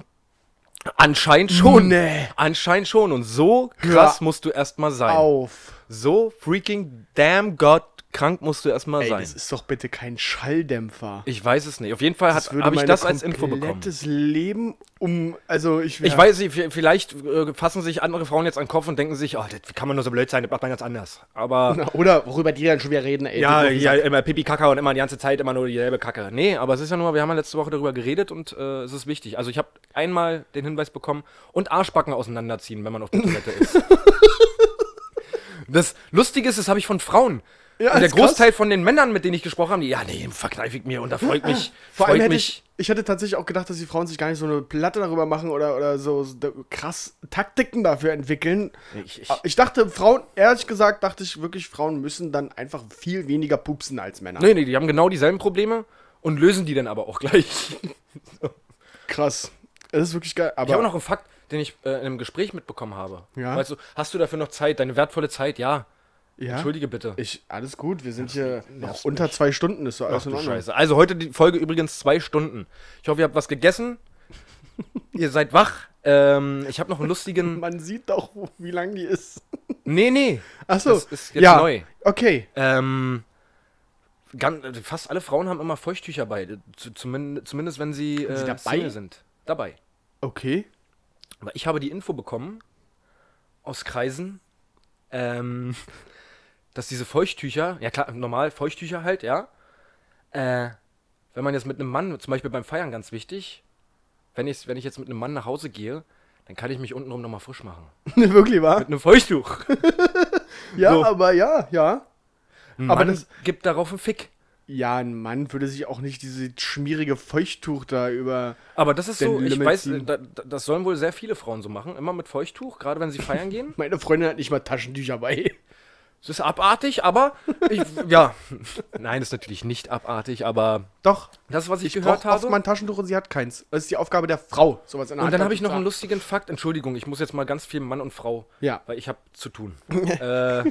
Anscheinend schon. Nee. Anscheinend schon. Und so krass musst du erstmal sein. Auf. So freaking damn God krank musst du erstmal Ey, sein. das ist doch bitte kein Schalldämpfer. Ich weiß es nicht. Auf jeden Fall habe ich das als Info bekommen. komplettes Leben um, also ich Ich weiß nicht, vielleicht äh, fassen sich andere Frauen jetzt an den Kopf und denken sich, oh, das kann man nur so blöd sein, das macht man ganz anders. Aber Na, Oder worüber die dann schon wieder reden, ey. ja, ja, immer Pipi Kaka und immer die ganze Zeit immer nur dieselbe Kacke. Nee, aber es ist ja nur, wir haben ja letzte Woche darüber geredet und äh, es ist wichtig. Also ich habe einmal den Hinweis bekommen und Arschbacken auseinanderziehen, wenn man auf der Toilette ist. Das Lustige ist, das habe ich von Frauen. Ja, und der ist krass. Großteil von den Männern, mit denen ich gesprochen habe, die, ja, nee, verkneife ich mir und da freut mich, Vor allem hätte mich. ich, ich hätte tatsächlich auch gedacht, dass die Frauen sich gar nicht so eine Platte darüber machen oder, oder so, so krass Taktiken dafür entwickeln. Ich- ich- Ich dachte, Frauen, ehrlich gesagt, dachte ich wirklich, Frauen müssen dann einfach viel weniger pupsen als Männer. Nee, nee, die haben genau dieselben Probleme und lösen die dann aber auch gleich. Krass. Das ist wirklich geil. Aber Ich habe noch einen Fakt, den ich äh, in einem Gespräch mitbekommen habe. Ja? Weißt du, hast du dafür noch Zeit, deine wertvolle Zeit? Ja. ja, Entschuldige bitte. ich, alles gut, wir sind hier noch unter zwei Stunden, ist so Ach alles du in Ordnung. Scheiße. Also heute die Folge übrigens zwei Stunden. Ich hoffe, ihr habt was gegessen. ihr seid wach. Ähm, ich habe noch einen lustigen. Man sieht doch, wie lang die ist. Nee, nee. Achso, Das ist jetzt ja, neu. okay. Ähm, ganz, fast alle Frauen haben immer Feuchttücher bei. Zu, zumindest, zumindest wenn sie, äh, sie dabei? Sind. Dabei. Okay. Aber ich habe die Info bekommen aus Kreisen, ähm, dass diese Feuchttücher, ja klar, normal Feuchttücher halt, ja. Äh, wenn man jetzt mit einem Mann, zum Beispiel beim Feiern ganz wichtig, wenn ich, wenn ich jetzt mit einem Mann nach Hause gehe, dann kann ich mich untenrum nochmal frisch machen. Wirklich wahr? Mit einem Feuchttuch. Ja, So. aber ja, ja. Ein Aber Mann das- gibt darauf einen Fick. Ja, ein Mann würde sich auch nicht diese schmierige Feuchttuch da über. Aber das ist so, ich Lümmel weiß, ziehen. da, da- das sollen wohl sehr viele Frauen so machen, immer mit Feuchttuch, gerade wenn sie feiern gehen. Meine Freundin hat nicht mal Taschentücher bei. Es ist abartig, aber ich, ja, nein, ist natürlich nicht abartig, aber Doch. das, was ich, Ich gehört habe. mal ein Taschentuch und sie hat keins. Das ist die Aufgabe der Frau, sowas in der Und dann Hand habe ich noch einen lustigen Fakt. Entschuldigung, ich muss jetzt mal ganz viel Mann und Frau, Ja. weil ich habe zu tun. äh,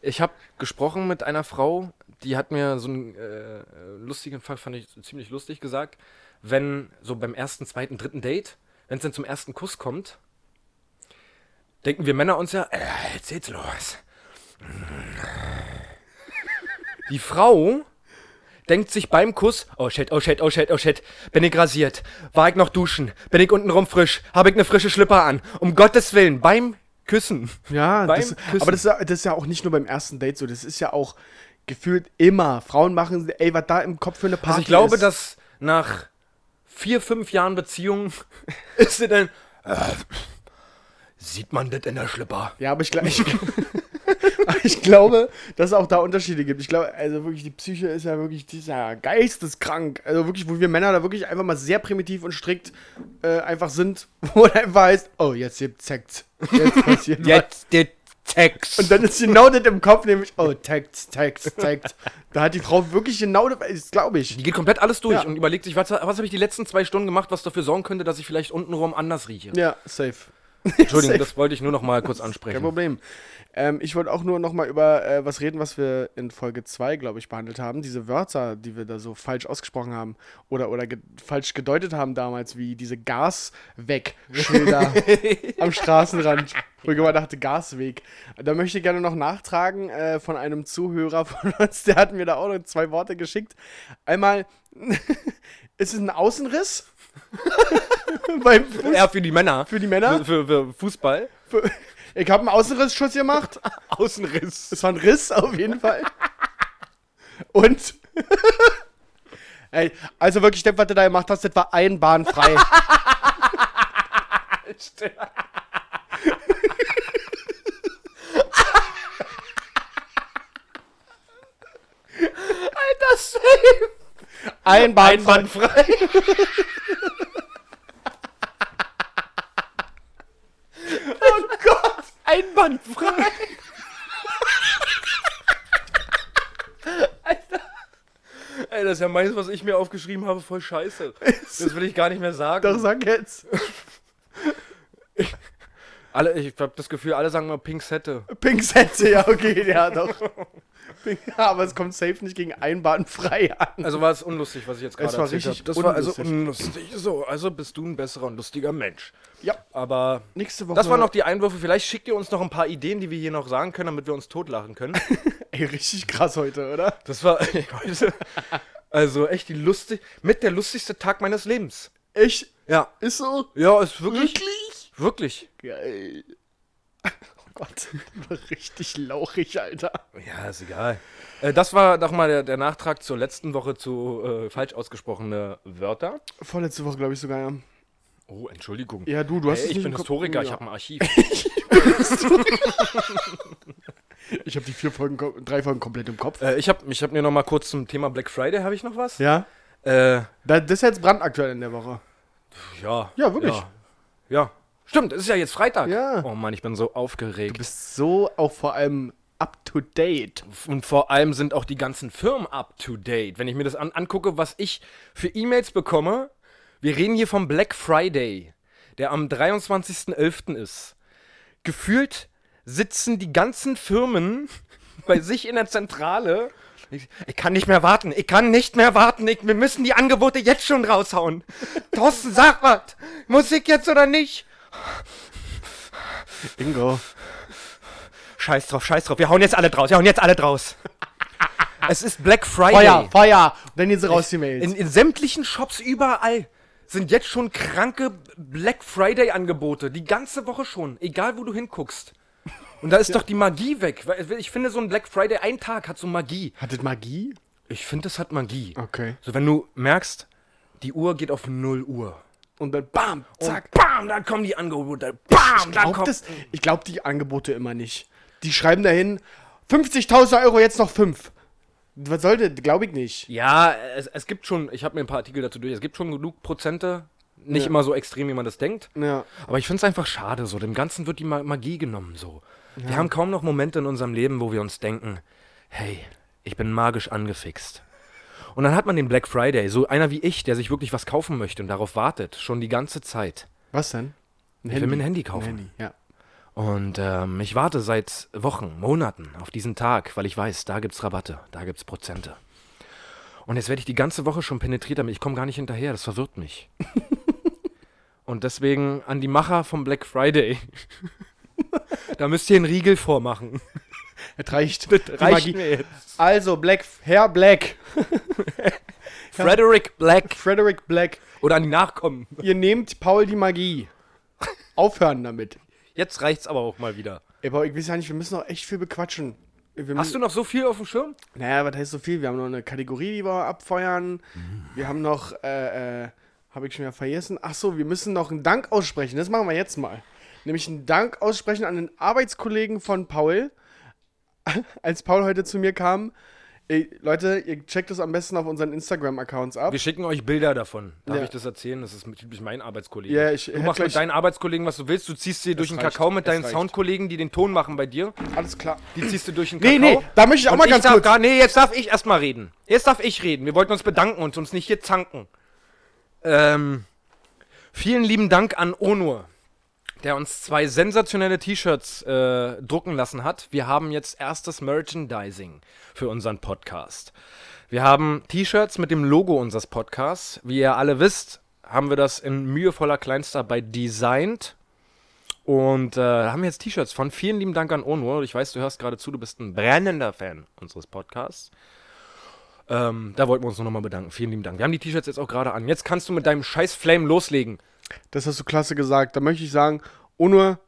ich habe gesprochen mit einer Frau, die hat mir so einen äh, lustigen Fakt, fand ich ziemlich lustig gesagt. Wenn so beim ersten, zweiten, dritten Date, wenn es dann zum ersten Kuss kommt, denken wir Männer uns ja, äh, jetzt geht's los. Die Frau denkt sich beim Kuss, oh shit, oh shit, oh shit, oh shit, bin ich rasiert, war ich noch duschen, bin ich untenrum frisch, habe ich eine frische Schlipper an, um Gottes Willen, beim Küssen. Ja, Beim das, Küssen. aber das das ist ja auch nicht nur beim ersten Date so. Das ist ja auch gefühlt immer. Frauen machen, ey, was da im Kopf für eine Party Also ich glaube, ist. dass nach vier, fünf Jahren Beziehung ist sie dann, äh, sieht man das in der Schlipper? Ja, aber ich, ich, ich glaube, dass es auch da Unterschiede gibt. Ich glaube, also wirklich, die Psyche ist ja wirklich, die ist ja geisteskrank. Also wirklich, wo wir Männer da wirklich einfach mal sehr primitiv und strikt äh, einfach sind, wo einfach heißt, oh, jetzt gibt's Sex. Jetzt passiert was. Jetzt der Text. Und dann ist genau das im Kopf, nämlich, oh, Text, Text, Text. Da hat die Frau wirklich genau das, glaube ich. Die geht komplett alles durch Ja. und überlegt sich, was, was habe ich die letzten zwei Stunden gemacht, was dafür sorgen könnte, dass ich vielleicht untenrum anders rieche. Ja, safe. Entschuldigung, das wollte ich nur noch mal kurz Kein ansprechen. Problem. Ähm, ich wollte auch nur noch mal über äh, was reden, was wir in Folge 2, glaube ich, behandelt haben. Diese Wörter, die wir da so falsch ausgesprochen haben oder, oder ge falsch gedeutet haben damals, wie diese Gasweg-Schilder am Straßenrand. Wo ich immer dachte, Gasweg. Da möchte ich gerne noch nachtragen äh, von einem Zuhörer von uns, der hat mir da auch noch zwei Worte geschickt. Einmal, ist es ein Außenriss? Beim Fuß Ja, für die Männer. für die Männer? Für, für Fußball. Ich habe einen Außenrissschuss gemacht. Außenriss. Es war ein Riss auf jeden Fall. Und. Ey, also wirklich, das, was du da gemacht hast, das war einbahnfrei. Alter, safe. Einbahnfrei. Einwandfrei. oh Gott. Einwandfrei. Alter. Ey, das ist ja meins, was ich mir aufgeschrieben habe, voll scheiße. Das will ich gar nicht mehr sagen. Doch, sag jetzt. Alle, ich habe das Gefühl, alle sagen mal Pinksette. Pinksette, ja, okay, ja, doch. Aber es kommt safe nicht gegen einbahnfrei an. Also war es unlustig, was ich jetzt gerade erzählt richtig habe. Das war also unlustig. unlustig. So, also bist du ein besserer und lustiger Mensch. Ja, Aber nächste Woche. das waren noch die Einwürfe. Vielleicht schickt ihr uns noch ein paar Ideen, die wir hier noch sagen können, damit wir uns totlachen können. Ey, richtig krass heute, oder? Das war heute. Also echt die lustig, mit der lustigste Tag meines Lebens. Echt? Ja. Ist so? Ja, ist wirklich. Wirklich? Wirklich. Geil. Gott, richtig lauchig, Alter. Ja, ist egal. Äh, das war doch mal der, der Nachtrag zur letzten Woche zu äh, falsch ausgesprochene Wörter. Vorletzte Woche, glaube ich, sogar, ja. Oh, Entschuldigung. Ja, du, du hast Ey, es ich bin Historiker, ich habe ein Archiv. Ich habe die vier Folgen, drei Folgen komplett im Kopf. äh, ich habe ich hab mir noch mal kurz zum Thema Black Friday, habe ich noch was? Ja? Äh, Da, das ist jetzt brandaktuell in der Woche. ja. Ja, wirklich. Ja. ja. Stimmt, es ist ja jetzt Freitag. Ja. Oh Mann, ich bin so aufgeregt. Du bist so auch vor allem up to date. Und vor allem sind auch die ganzen Firmen up to date. Wenn ich mir das an angucke, was ich für E-Mails bekomme, wir reden hier vom Black Friday, der am 23.11. ist. Gefühlt sitzen die ganzen Firmen bei sich in der Zentrale. Ich, ich kann nicht mehr warten, ich kann nicht mehr warten, ich, wir müssen die Angebote jetzt schon raushauen. Thorsten, sag was, Musik jetzt oder nicht? Bingo. Scheiß drauf, scheiß drauf, wir hauen jetzt alle draus, wir hauen jetzt alle draus. es ist Black Friday. Feuer, Feuer. Und dann jetzt raus die Mails. In, in sämtlichen Shops überall sind jetzt schon kranke Black Friday Angebote. Die ganze Woche schon. Egal, wo du hinguckst. Und da ist doch die Magie weg. Ich finde, so ein Black Friday, ein Tag hat so Magie. Hat das Magie? Ich finde, das hat Magie. Okay. So, wenn du merkst, die Uhr geht auf 0 Uhr. Und dann bam, Zack, zack. bam, dann kommen die Angebote. Bam, Ich dann glaube kommt. das- ich glaub die Angebote immer nicht. Die schreiben dahin, 50.000 Euro, jetzt noch 5. Was soll das? Glaube ich nicht. Ja, es, es gibt schon, ich habe mir ein paar Artikel dazu durch, es gibt schon genug Prozente. Nicht Ja. immer so extrem, wie man das denkt. Ja. Aber ich finde es einfach schade, so. Dem Ganzen wird die Ma Magie genommen, so. Wir haben kaum noch Momente in unserem Leben, wo wir uns denken, hey, ich bin magisch angefixt. Und dann hat man den Black Friday, so einer wie ich, der sich wirklich was kaufen möchte und darauf wartet, schon die ganze Zeit. Was denn? Ein Ich will mir ein Handy kaufen. Ein Handy, ja. Und ähm, ich warte seit Wochen, Monaten auf diesen Tag, weil ich weiß, da gibt's Rabatte, da gibt's Prozente. Und jetzt werde ich die ganze Woche schon penetriert damit. Ich komme gar nicht hinterher, das verwirrt mich. Und deswegen an die Macher vom Black Friday. da müsst ihr einen Riegel vormachen. Das reicht. Die Reicht mir jetzt. Also, Black, Herr Black, Frederick Black. Frederick Black, Oder an die Nachkommen. ihr nehmt Paul die Magie. Aufhören damit. Jetzt reicht's aber auch mal wieder. Ey, Paul, ich weiß ja nicht, wir müssen noch echt viel bequatschen. Hast du noch so viel auf dem Schirm? Naja, was heißt so viel? Wir haben noch eine Kategorie, die wir abfeuern. Wir haben noch, äh, äh, habe ich schon wieder vergessen. Ach so, wir müssen noch einen Dank aussprechen. Das machen wir jetzt mal. Nämlich einen Dank aussprechen an den Arbeitskollegen von Paul. Als Paul heute zu mir kam, ey, Leute, ihr checkt das am besten auf unseren Instagram-Accounts ab. Wir schicken euch Bilder davon. Darf Ja. ich das erzählen? Das ist typisch mein Arbeitskollege. Ja, ich du machst mit deinen Arbeitskollegen, was du willst. Du ziehst sie durch den reicht. Kakao mit Es deinen reicht. Soundkollegen, die den Ton machen bei dir. Alles klar. Die ziehst du durch den Nee, Kakao. nee, da möchte ich auch Und mal ganz kurz. Gar, nee, jetzt darf ich erstmal reden. Jetzt darf ich reden. Wir wollten uns bedanken und uns nicht hier zanken. Ähm, vielen lieben Dank an Onur, der uns zwei sensationelle T-Shirts äh, drucken lassen hat. Wir haben jetzt erstes Merchandising für unseren Podcast. Wir haben T-Shirts mit dem Logo unseres Podcasts. Wie ihr alle wisst, haben wir das in mühevoller Kleinstarbeit designt. Und äh, haben wir jetzt T-Shirts von. Vielen lieben Dank an Onur. Ich weiß, du hörst gerade zu, du bist ein brennender Fan unseres Podcasts. Ähm, da wollten wir uns noch mal bedanken. Vielen lieben Dank. Wir haben die T-Shirts jetzt auch gerade an. Jetzt kannst du mit deinem scheiß Flame loslegen. Das hast du klasse gesagt. Da möchte ich sagen, Onur,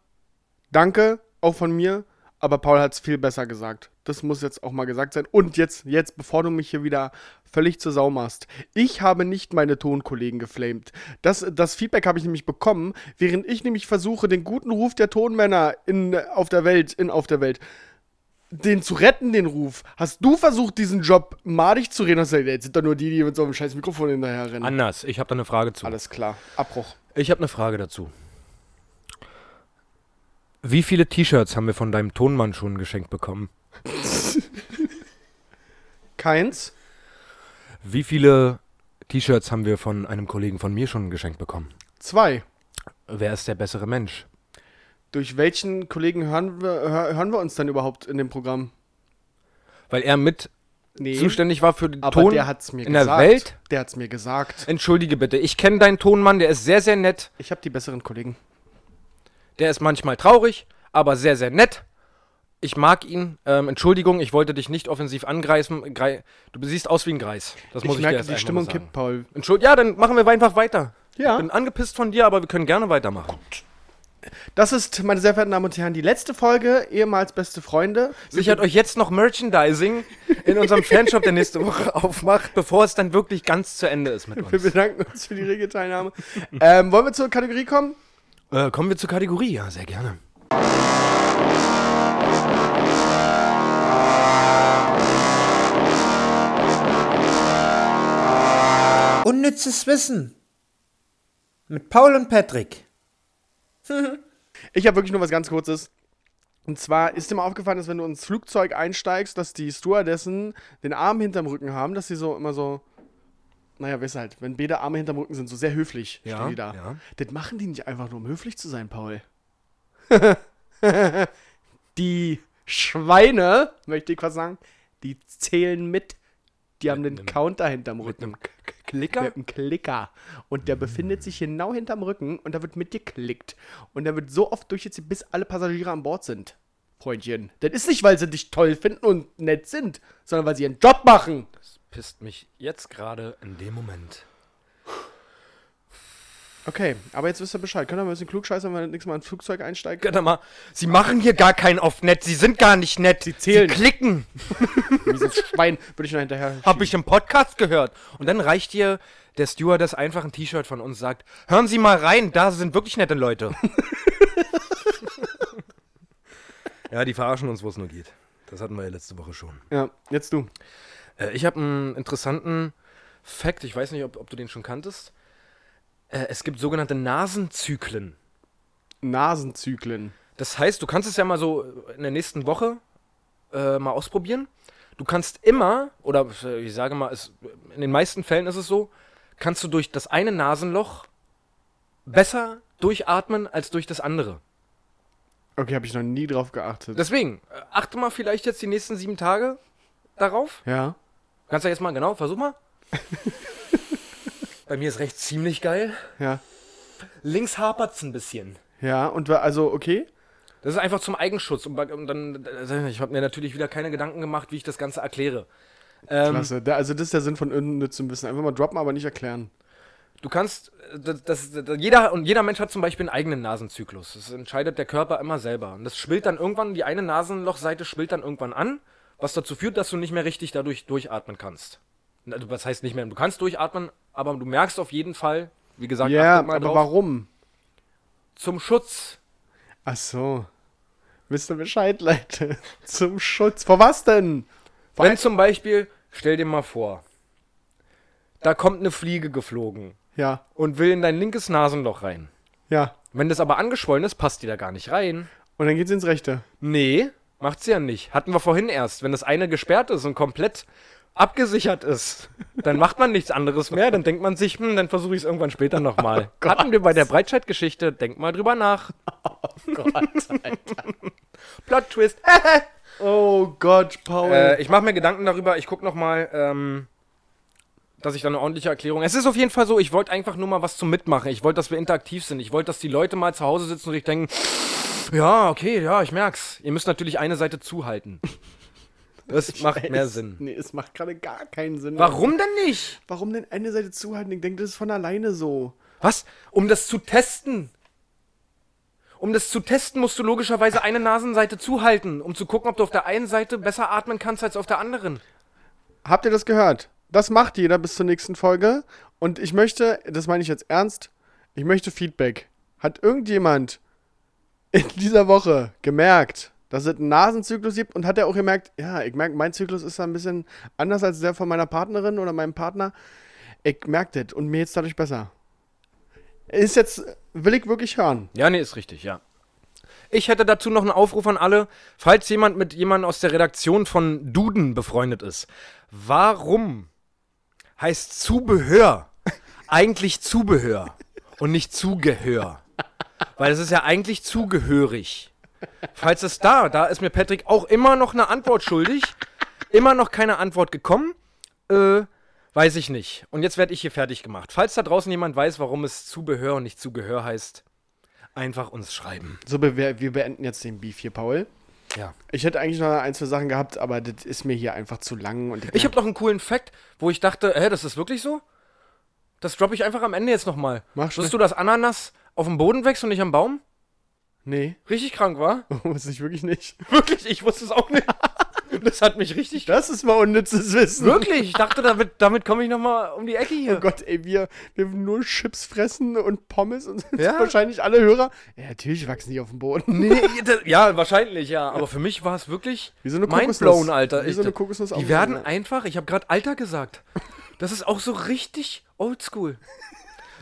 danke, auch von mir. Aber Paul hat es viel besser gesagt. Das muss jetzt auch mal gesagt sein. Und jetzt, jetzt, bevor du mich hier wieder völlig zur Sau machst. Ich habe nicht meine Tonkollegen geflamed. Das, das Feedback habe ich nämlich bekommen, während ich nämlich versuche, den guten Ruf der Tonmänner in, auf der Welt, in auf der Welt, den zu retten, den Ruf. Hast du versucht, diesen Job madig zu reden? Hast du jetzt sind doch nur die, die mit so einem scheiß Mikrofon hinterher rennen. Anders. Ich habe da eine Frage zu. Alles klar. Abbruch. Ich habe eine Frage dazu. Wie viele T-Shirts haben wir von deinem Tonmann schon geschenkt bekommen? Keins. Wie viele T-Shirts haben wir von einem Kollegen von mir schon geschenkt bekommen? Zwei. Wer ist der bessere Mensch? Durch welchen Kollegen hören wir, hör, hören wir uns dann überhaupt in dem Programm? Weil er mit Nee, zuständig war für den aber Ton der hat's mir in gesagt. der Welt. Der hat's mir gesagt. Entschuldige bitte, ich kenne deinen Tonmann, der ist sehr, sehr nett. Ich habe die besseren Kollegen. Der ist manchmal traurig, aber sehr, sehr nett. Ich mag ihn. Ähm, Entschuldigung, ich wollte dich nicht offensiv angreifen. Grei du siehst aus wie ein Greis. Das muss ich ich, merke, dir erst die Stimmung sagen. kippt, Paul. Entschuldigung, ja, dann machen wir einfach weiter. Ja. Ich bin angepisst von dir, aber wir können gerne weitermachen. Das ist, meine sehr verehrten Damen und Herren, die letzte Folge, ehemals beste Freunde. Sichert euch jetzt noch Merchandising in unserem Fanshop, der nächste Woche aufmacht, bevor es dann wirklich ganz zu Ende ist mit Wir uns. bedanken uns für die rege Teilnahme. ähm, wollen wir zur Kategorie kommen? Äh, kommen wir zur Kategorie, ja, sehr gerne. Unnützes Wissen. Mit Paul und Patrick. Ich habe wirklich nur was ganz Kurzes. Und zwar ist dir mal aufgefallen, dass wenn du ins Flugzeug einsteigst, dass die Stewardessen den Arm hinterm Rücken haben, dass sie so immer so, naja, weißt du halt, wenn beide Arme hinterm Rücken sind, so sehr höflich Ja, stehen die da. ja. Das machen die nicht einfach nur, um höflich zu sein, Paul. die Schweine, möchte ich quasi sagen, die zählen mit. Die haben den nem- Counter hinterm Mit Rücken. einem K- K- Klicker? Mit einem Klicker. Und der befindet sich genau hinterm Rücken und da wird mitgeklickt. Und der wird so oft durchgezählt, bis alle Passagiere an Bord sind. Freundchen. Das ist nicht, weil sie dich toll finden und nett sind, sondern weil sie ihren Job machen. Pisst mich jetzt gerade in dem Moment. Okay, aber jetzt wisst ihr Bescheid. Könnt ihr mal ein bisschen klugscheißern, wenn ihr nächstes Mal ins Flugzeug einsteigt? Warte mal, sie machen hier gar keinen auf nett, sie sind gar nicht nett. Sie zählen. Sie klicken, Dieses Schwein würde ich noch hinterher. hab ich im Podcast gehört. Und dann reicht dir der Stewardess einfach ein T-Shirt von uns, sagt, hören Sie mal rein, da sind wirklich nette Leute. ja, die verarschen uns, wo es nur geht. Das hatten wir ja letzte Woche schon. Ja, jetzt du. Äh, ich habe einen interessanten Fact, ich weiß nicht, ob, ob du den schon kanntest. Äh, es gibt sogenannte Nasenzyklen. Nasenzyklen. Das heißt, du kannst es ja mal so in der nächsten Woche äh, mal ausprobieren. Du kannst immer, oder äh, ich sage mal, es, in den meisten Fällen ist es so, kannst du durch das eine Nasenloch besser durchatmen als durch das andere. Okay, habe ich noch nie drauf geachtet. Deswegen, äh, achte mal vielleicht jetzt die nächsten sieben Tage darauf. ja. Kannst du jetzt mal, genau, versuch mal. Bei mir ist rechts ziemlich geil. Ja. Links hapert es ein bisschen. Ja, und also, okay. Das ist einfach zum Eigenschutz. Und, und dann, äh, ich habe mir natürlich wieder keine Gedanken gemacht, wie ich das Ganze erkläre. Ähm, Klasse. Da, also, das ist der Sinn von unnützem Wissen. Einfach mal droppen, aber nicht erklären. Du kannst, das, das, jeder, und jeder Mensch hat zum Beispiel einen eigenen Nasenzyklus. Das entscheidet der Körper immer selber. Und das schwillt dann irgendwann, die eine Nasenlochseite schwillt dann irgendwann an, was dazu führt, dass du nicht mehr richtig dadurch durchatmen kannst. Also, was heißt nicht mehr? Du kannst durchatmen, aber du merkst auf jeden Fall, wie gesagt, Ja, mal aber drauf, warum? zum Schutz. Ach so. Wisst ihr Bescheid, Leute? Zum Schutz. Vor was denn? Vor Wenn zum Beispiel, stell dir mal vor, da kommt eine Fliege geflogen ja, und will in dein linkes Nasenloch rein. ja. Wenn das aber angeschwollen ist, passt die da gar nicht rein. Und dann geht's ins Rechte. Nee, macht sie ja nicht. Hatten wir vorhin erst. Wenn das eine gesperrt ist und komplett abgesichert ist, dann macht man nichts anderes mehr. Dann denkt man sich, hm, dann versuche ich es irgendwann später nochmal. Oh Hatten wir bei der Breitscheidgeschichte, denk mal drüber nach. Gott, Plot Twist. Oh Gott, Paul. äh, ich mache mir Gedanken darüber, ich gucke nochmal, ähm, dass ich da eine ordentliche Erklärung. Es ist auf jeden Fall so, ich wollte einfach nur mal was zum Mitmachen. Ich wollte, dass wir interaktiv sind. Ich wollte, dass die Leute mal zu Hause sitzen und sich denken, ja, okay, ja, ich merk's. Ihr müsst natürlich eine Seite zuhalten. Das macht mehr Es- Sinn. Nee, es macht gerade gar keinen Sinn. Warum denn nicht? Warum denn eine Seite zuhalten? Ich denke, das ist von alleine so. Was? Um das zu testen. Um das zu testen, musst du logischerweise eine Nasenseite zuhalten, um zu gucken, ob du auf der einen Seite besser atmen kannst als auf der anderen. Habt ihr das gehört? Das macht jeder bis zur nächsten Folge. Und ich möchte, das meine ich jetzt ernst, ich möchte Feedback. Hat irgendjemand in dieser Woche gemerkt, dass es einen Nasenzyklus gibt und hat er auch gemerkt, ja, ich merke, mein Zyklus ist da ein bisschen anders als der von meiner Partnerin oder meinem Partner. Ich merke das und mir jetzt dadurch besser. Ist jetzt, will ich wirklich hören. Ja, nee, ist richtig, ja. Ich hätte dazu noch einen Aufruf an alle, falls jemand mit jemandem aus der Redaktion von Duden befreundet ist. Warum heißt Zubehör eigentlich Zubehör und nicht Zugehör? Weil es ist ja eigentlich zugehörig. Falls es da, da ist mir Patrick auch immer noch eine Antwort schuldig. Immer noch keine Antwort gekommen. Äh, weiß ich nicht. Und jetzt werde ich hier fertig gemacht. Falls da draußen jemand weiß, warum es Zubehör und nicht Zugehör heißt, einfach uns schreiben. So, wir, wir beenden jetzt den Beef hier, Paul. Ja. Ich hätte eigentlich noch ein, zwei Sachen gehabt, aber das ist mir hier einfach zu lang. Und Ich habe noch einen coolen Fact, wo ich dachte, hä, das ist wirklich so? Das droppe ich einfach am Ende jetzt nochmal. Mach schnell. Wusstest du, dass Ananas auf dem Boden wächst und nicht am Baum? Nee, Richtig krank, war? wusste ich wirklich nicht. Wirklich, ich wusste es auch nicht. Das hat mich richtig. Das ist mal unnützes Wissen. Wirklich, ich dachte, damit, damit komme ich nochmal um die Ecke hier. Oh Gott, ey, wir, wir nur Chips fressen und Pommes und sind Ja. wahrscheinlich alle Hörer. Ja, natürlich wachsen die auf dem Boden. Nee, das, ja, wahrscheinlich, ja. Aber für mich war es wirklich Wie so eine mindblown, Kokosnuss. Alter. Wie so eine Kokosnuss Die werden einfach, ich habe gerade Alter gesagt. Das ist auch so richtig oldschool.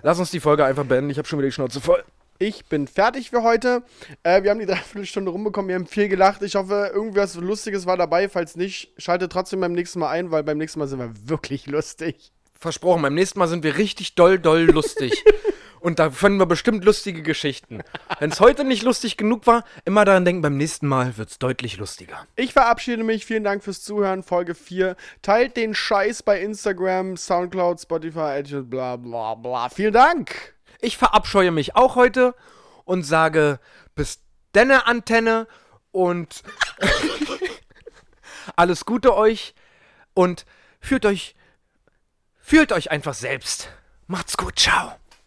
Lass uns die Folge einfach beenden, ich habe schon wieder die Schnauze voll. Ich bin fertig für heute. Äh, wir haben die Dreiviertelstunde rumbekommen, wir haben viel gelacht. Ich hoffe, irgendwas Lustiges war dabei. Falls nicht, schaltet trotzdem beim nächsten Mal ein, weil beim nächsten Mal sind wir wirklich lustig. Versprochen, beim nächsten Mal sind wir richtig doll, doll lustig. Und da finden wir bestimmt lustige Geschichten. Wenn es heute nicht lustig genug war, immer daran denken, beim nächsten Mal wird es deutlich lustiger. Ich verabschiede mich. Vielen Dank fürs Zuhören. Folge 4. Teilt den Scheiß bei Instagram, Soundcloud, Spotify, iTunes, bla bla bla. Vielen Dank. Ich verabscheue mich auch heute und sage bis denne Antenne und alles Gute euch und fühlt euch fühlt euch einfach selbst. Macht's gut, ciao.